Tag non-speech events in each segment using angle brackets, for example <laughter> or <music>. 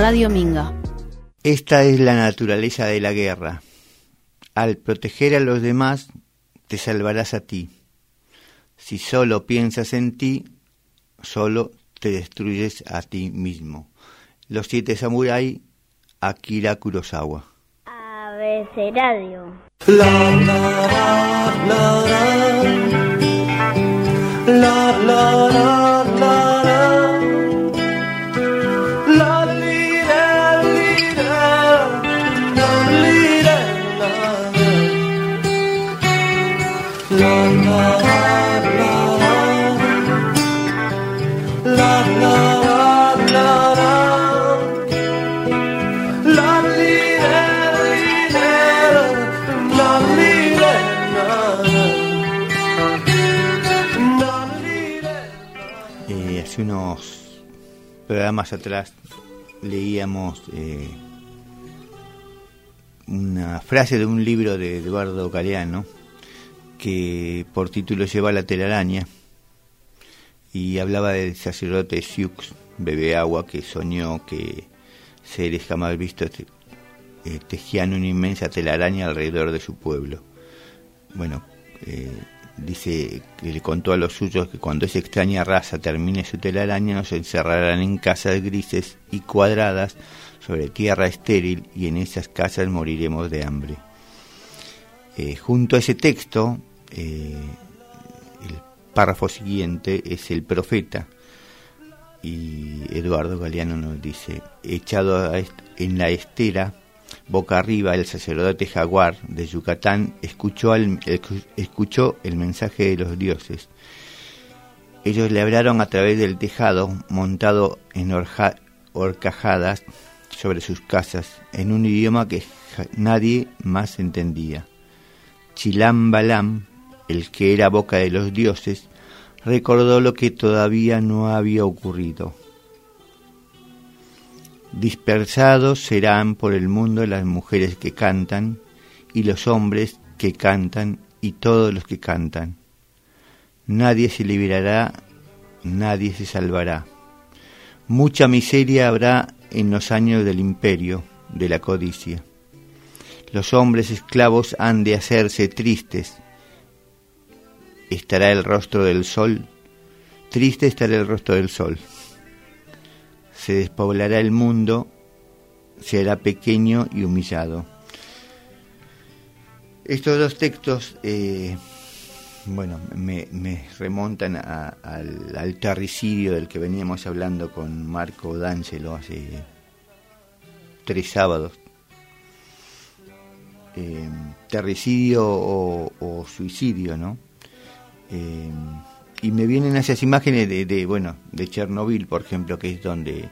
Radio Minga. Esta es la naturaleza de la guerra. Al proteger a los demás, te salvarás a ti. Si solo piensas en ti, solo te destruyes a ti mismo. Los siete samuráis, Akira Kurosawa. Abecedario. La la la la la la la hace unos programas atrás leíamos eh, una frase de un libro de Eduardo Galeano que por título lleva La telaraña y hablaba del sacerdote Siux, bebé agua, que soñó que seres jamás vistos eh, tejían una inmensa telaraña alrededor de su pueblo. Bueno, eh, dice que le contó a los suyos que cuando esa extraña raza termine su telaraña nos encerrarán en casas grises y cuadradas sobre tierra estéril y en esas casas moriremos de hambre. Eh, junto a ese texto, eh, el párrafo siguiente es el profeta y Eduardo Galeano nos dice, echado en la estera, boca arriba, el sacerdote jaguar de Yucatán escuchó, escuchó el mensaje de los dioses. Ellos le hablaron a través del tejado, montado en horcajadas sobre sus casas, en un idioma que nadie más entendía. Chilam Balam, el que era boca de los dioses, recordó lo que todavía no había ocurrido. Dispersados serán por el mundo las mujeres que cantan y los hombres que cantan y todos los que cantan. Nadie se liberará, nadie se salvará. Mucha miseria habrá en los años del imperio, de la codicia. Los hombres esclavos han de hacerse tristes. Estará el rostro del sol, triste estará el rostro del sol. Se despoblará el mundo, se hará pequeño y humillado. Estos dos textos, eh, bueno, me, remontan a- al, terricidio del que veníamos hablando con Marco D'Angelo hace tres sábados. Eh, terricidio o, suicidio, ¿no? Eh, y me vienen esas imágenes de, bueno, de Chernobyl, por ejemplo, que es donde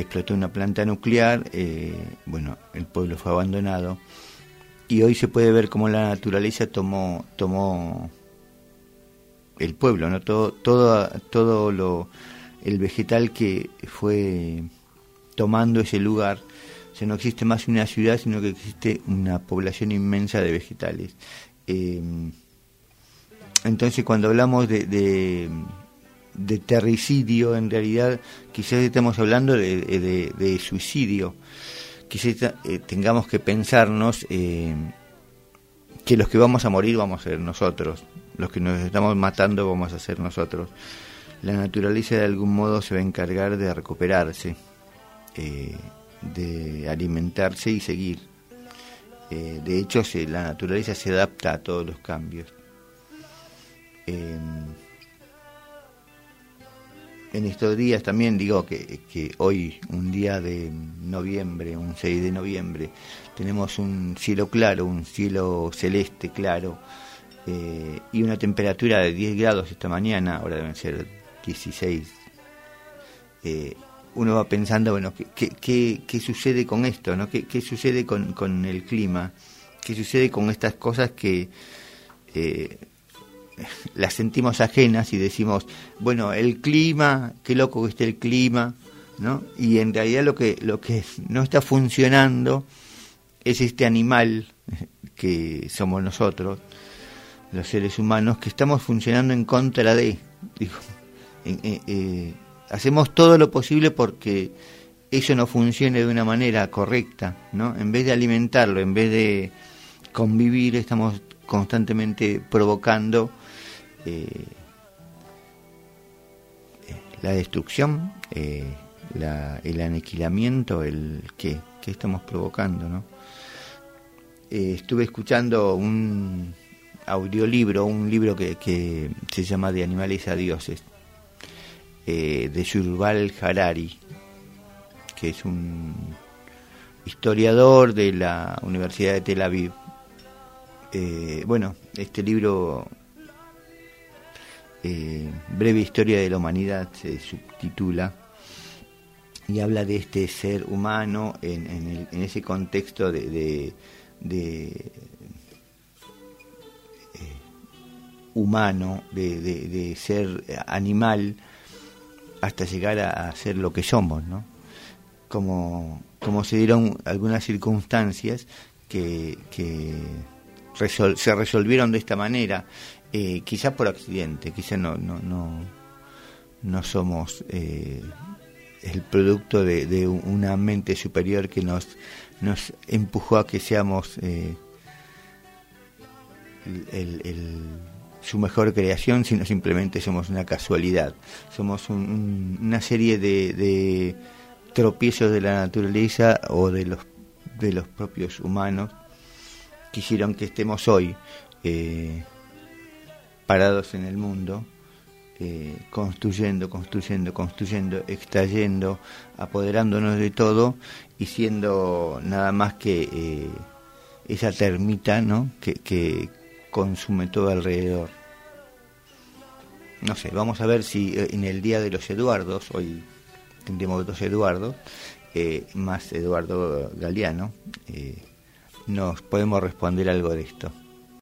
explotó una planta nuclear, eh, bueno, el pueblo fue abandonado y hoy se puede ver cómo la naturaleza tomó tomó el pueblo, no todo todo todo lo el vegetal que fue tomando ese lugar, ya no existe más una ciudad, sino que existe una población inmensa de vegetales. Eh, entonces, cuando hablamos de, de terricidio, en realidad quizás estamos hablando de, de- suicidio. Quizás eh, tengamos que pensarnos eh, que los que vamos a morir vamos a ser nosotros, los que nos estamos matando vamos a ser nosotros. La naturaleza de algún modo se va a encargar de recuperarse, eh, de alimentarse y seguir. Eh, de hecho, se- la naturaleza se adapta a todos los cambios. En estos días también digo que, hoy, un día de noviembre, un 6 de noviembre, tenemos un cielo claro, un cielo celeste claro, eh, y una temperatura de 10 grados esta mañana, ahora deben ser 16. Eh, uno va pensando, bueno, ¿qué, qué, qué, sucede con esto? ¿no? ¿Qué, qué sucede con, con el clima? ¿Qué sucede con estas cosas que... Eh, <laughs> las sentimos ajenas y decimos, bueno, el clima, qué loco que esté el clima, ¿no? Y en realidad lo que, lo que no está funcionando es este animal <laughs> que somos nosotros, los seres humanos, que estamos funcionando en contra de. Eh, eh, hacemos todo lo posible porque eso no funcione de una manera correcta, ¿no? En vez de alimentarlo, en vez de convivir, estamos constantemente provocando eh, la destrucción, eh, el aniquilamiento, el que, estamos provocando, ¿no? Eh, estuve escuchando un audiolibro, un libro que, se llama De animales a dioses, de Yuval Harari, que es un historiador de la Universidad de Tel Aviv. Bueno, este libro, eh, Breve Historia de la Humanidad, se subtitula y habla de este ser humano en, ese contexto de, eh, humano, de, ser animal, hasta llegar a, ser lo que somos, ¿no? como se dieron algunas circunstancias que, se resolvieron de esta manera, eh, quizás por accidente, quizás no, no, no, no somos eh, el producto de, una mente superior que nos, nos empujó a que seamos eh, su mejor creación, sino simplemente somos una casualidad, somos una serie de tropiezos de la naturaleza o de los, de los propios humanos quisieron que estemos hoy parados en el mundo, eh, construyendo, construyendo, construyendo, extrayendo, apoderándonos de todo y siendo nada más que eh, esa termita ¿no? que, consume todo alrededor. No sé, vamos a ver si en el Día de los Eduardos, hoy tendríamos dos Eduardo, eh, más Eduardo Galeano, eh, nos podemos responder algo de esto.